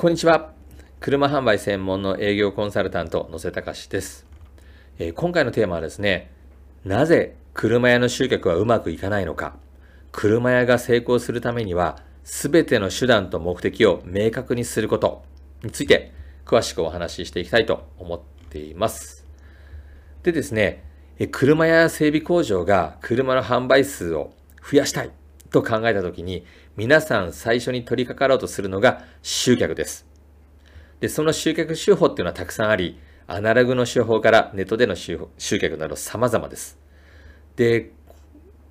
こんにちは。車販売専門の営業コンサルタント、野瀬隆です、えー、今回のテーマはですね、なぜ車屋の集客はうまくいかないのか。車屋が成功するためには、すべての手段と目的を明確にすることについて、詳しくお話ししていきたいと思っています。でですね、車や整備工場が車の販売数を増やしたいと考えたときに、皆さん最初に取り掛かろうとするのが集客です。で、その集客手法っていうのはたくさんあり、アナログの手法からネットでの集客など様々です。で、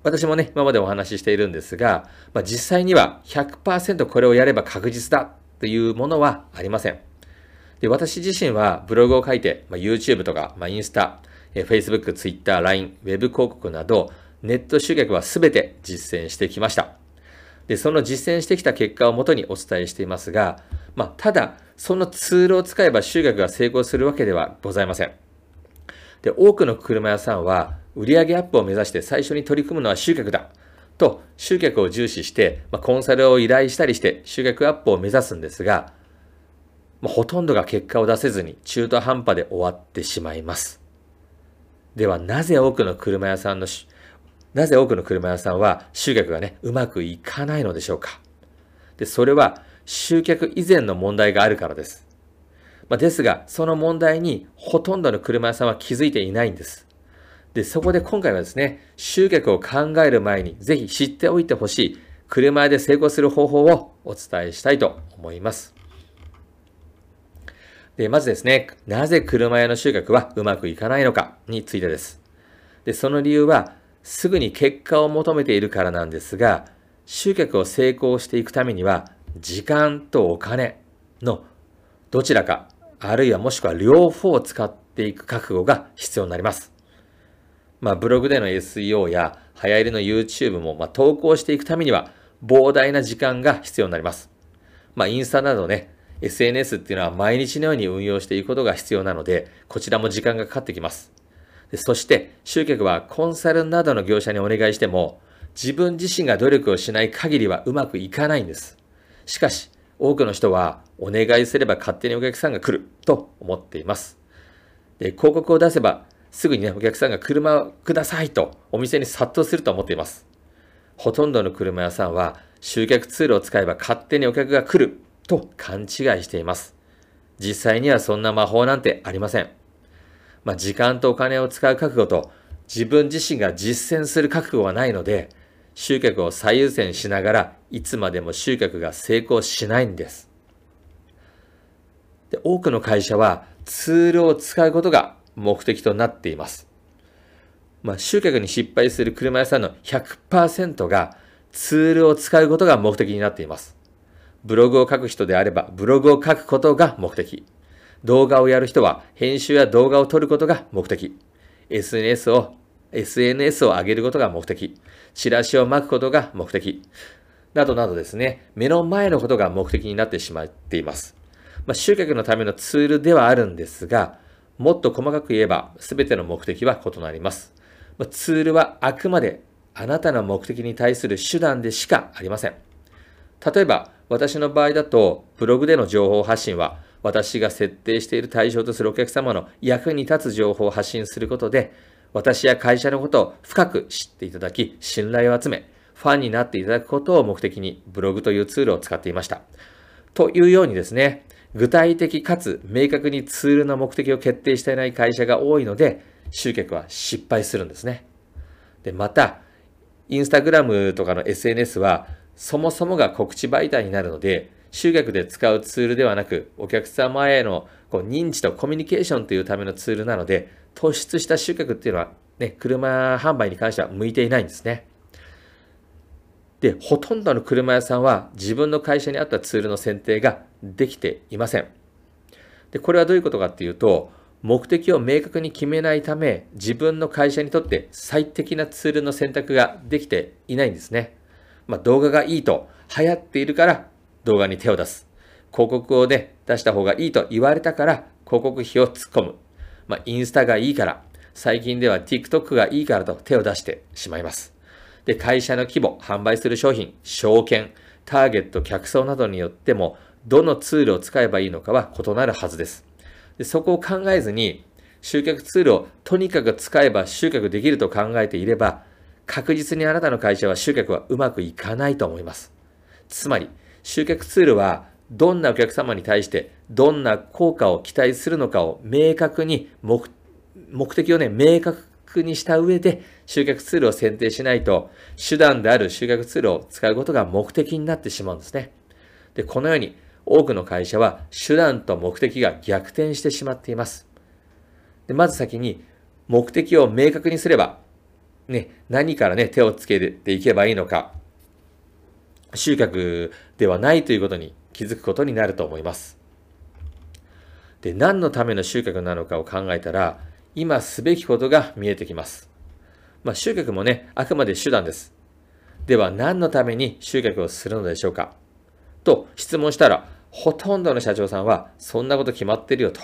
私もね、今までお話ししているんですが、まあ、実際には100%これをやれば確実だというものはありません。で、私自身はブログを書いて、まあ、YouTube とか、まあ、インスタ、Facebook、Twitter、LINE、Web 広告など、ネット集客は全て実践してきました。で、その実践してきた結果をもとにお伝えしていますが、まあ、ただ、そのツールを使えば集客が成功するわけではございません。で、多くの車屋さんは、売上アップを目指して最初に取り組むのは集客だ。と、集客を重視して、まあ、コンサルを依頼したりして集客アップを目指すんですが、まあ、ほとんどが結果を出せずに中途半端で終わってしまいます。では、なぜ多くの車屋さんのなぜ多くの車屋さんは集客がね、うまくいかないのでしょうかで、それは集客以前の問題があるからです。まあ、ですが、その問題にほとんどの車屋さんは気づいていないんです。で、そこで今回はですね、集客を考える前にぜひ知っておいてほしい車屋で成功する方法をお伝えしたいと思います。で、まずですね、なぜ車屋の集客はうまくいかないのかについてです。で、その理由は、すぐに結果を求めているからなんですが、集客を成功していくためには、時間とお金のどちらか、あるいはもしくは両方を使っていく覚悟が必要になります。まあ、ブログでの SEO や流行りの YouTube も、まあ、投稿していくためには膨大な時間が必要になります。まあ、インスタなどね、SNS っていうのは毎日のように運用していくことが必要なので、こちらも時間がかかってきます。そして集客はコンサルなどの業者にお願いしても自分自身が努力をしない限りはうまくいかないんです。しかし多くの人はお願いすれば勝手にお客さんが来ると思っています。で広告を出せばすぐにねお客さんが車をくださいとお店に殺到すると思っています。ほとんどの車屋さんは集客ツールを使えば勝手にお客が来ると勘違いしています。実際にはそんな魔法なんてありません。まあ、時間とお金を使う覚悟と自分自身が実践する覚悟がないので、集客を最優先しながらいつまでも集客が成功しないんです。で多くの会社はツールを使うことが目的となっています。まあ、集客に失敗する車屋さんの100%がツールを使うことが目的になっています。ブログを書く人であれば、ブログを書くことが目的。動画をやる人は編集や動画を撮ることが目的。SNS を、SNS を上げることが目的。チラシを巻くことが目的。などなどですね、目の前のことが目的になってしまっています。まあ、集客のためのツールではあるんですが、もっと細かく言えば、すべての目的は異なります。まあ、ツールはあくまであなたの目的に対する手段でしかありません。例えば、私の場合だと、ブログでの情報発信は、私が設定している対象とするお客様の役に立つ情報を発信することで、私や会社のことを深く知っていただき、信頼を集め、ファンになっていただくことを目的にブログというツールを使っていました。というようにですね、具体的かつ明確にツールの目的を決定していない会社が多いので、集客は失敗するんですね。で、また、インスタグラムとかの SNS は、そもそもが告知媒体になるので、集客で使うツールではなく、お客様へのこう認知とコミュニケーションというためのツールなので、突出した集客っていうのは、ね、車販売に関しては向いていないんですね。で、ほとんどの車屋さんは自分の会社に合ったツールの選定ができていません。で、これはどういうことかっていうと、目的を明確に決めないため、自分の会社にとって最適なツールの選択ができていないんですね。まあ、動画がいいと流行っているから動画に手を出す。広告をね、出した方がいいと言われたから、広告費を突っ込む。まあ、インスタがいいから、最近では TikTok がいいからと手を出してしまいます。で、会社の規模、販売する商品、証券、ターゲット、客層などによっても、どのツールを使えばいいのかは異なるはずです。でそこを考えずに、集客ツールをとにかく使えば集客できると考えていれば、確実にあなたの会社は集客はうまくいかないと思います。つまり、集客ツールはどんなお客様に対してどんな効果を期待するのかを明確に目的をね、明確にした上で集客ツールを選定しないと手段である集客ツールを使うことが目的になってしまうんですね。で、このように多くの会社は手段と目的が逆転してしまっています。でまず先に目的を明確にすれば、ね、何からね、手をつけていけばいいのか、集客ではないということに気づくことになると思います。で、何のための集客なのかを考えたら、今すべきことが見えてきます。まあ、集客もね、あくまで手段です。では何のために集客をするのでしょうかと質問したら、ほとんどの社長さんは、そんなこと決まってるよと。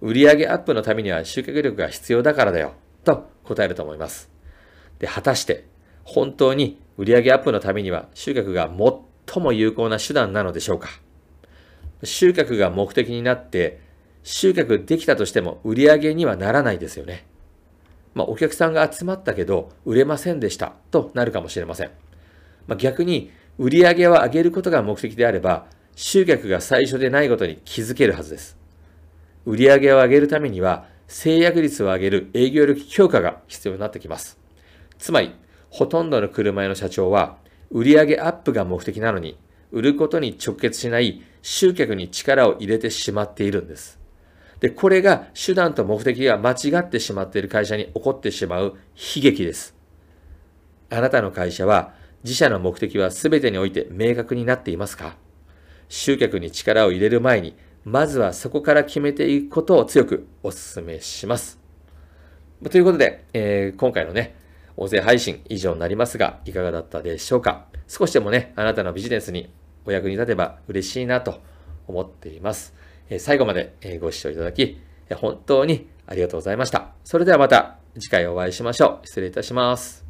売上アップのためには集客力が必要だからだよ。と答えると思います。で、果たして、本当に売上アップのためには集客が最も有効な手段なのでしょうか集客が目的になって、集客できたとしても売上にはならないですよね。まあ、お客さんが集まったけど売れませんでしたとなるかもしれません。まあ、逆に売上を上げることが目的であれば、集客が最初でないことに気づけるはずです。売上を上げるためには、制約率を上げる営業力強化が必要になってきます。つまり、ほとんどの車屋の社長は、売上アップが目的なのに、売ることに直結しない集客に力を入れてしまっているんです。で、これが手段と目的が間違ってしまっている会社に起こってしまう悲劇です。あなたの会社は自社の目的は全てにおいて明確になっていますか？集客に力を入れる前に、まずはそこから決めていくことを強くお勧めします。ということで、えー、今回のね、音声配信以上になりますが、いかがだったでしょうか？少しでもね、あなたのビジネスにお役に立てば嬉しいなと思っています。最後までご視聴いただき、本当にありがとうございました。それではまた次回お会いしましょう。失礼いたします。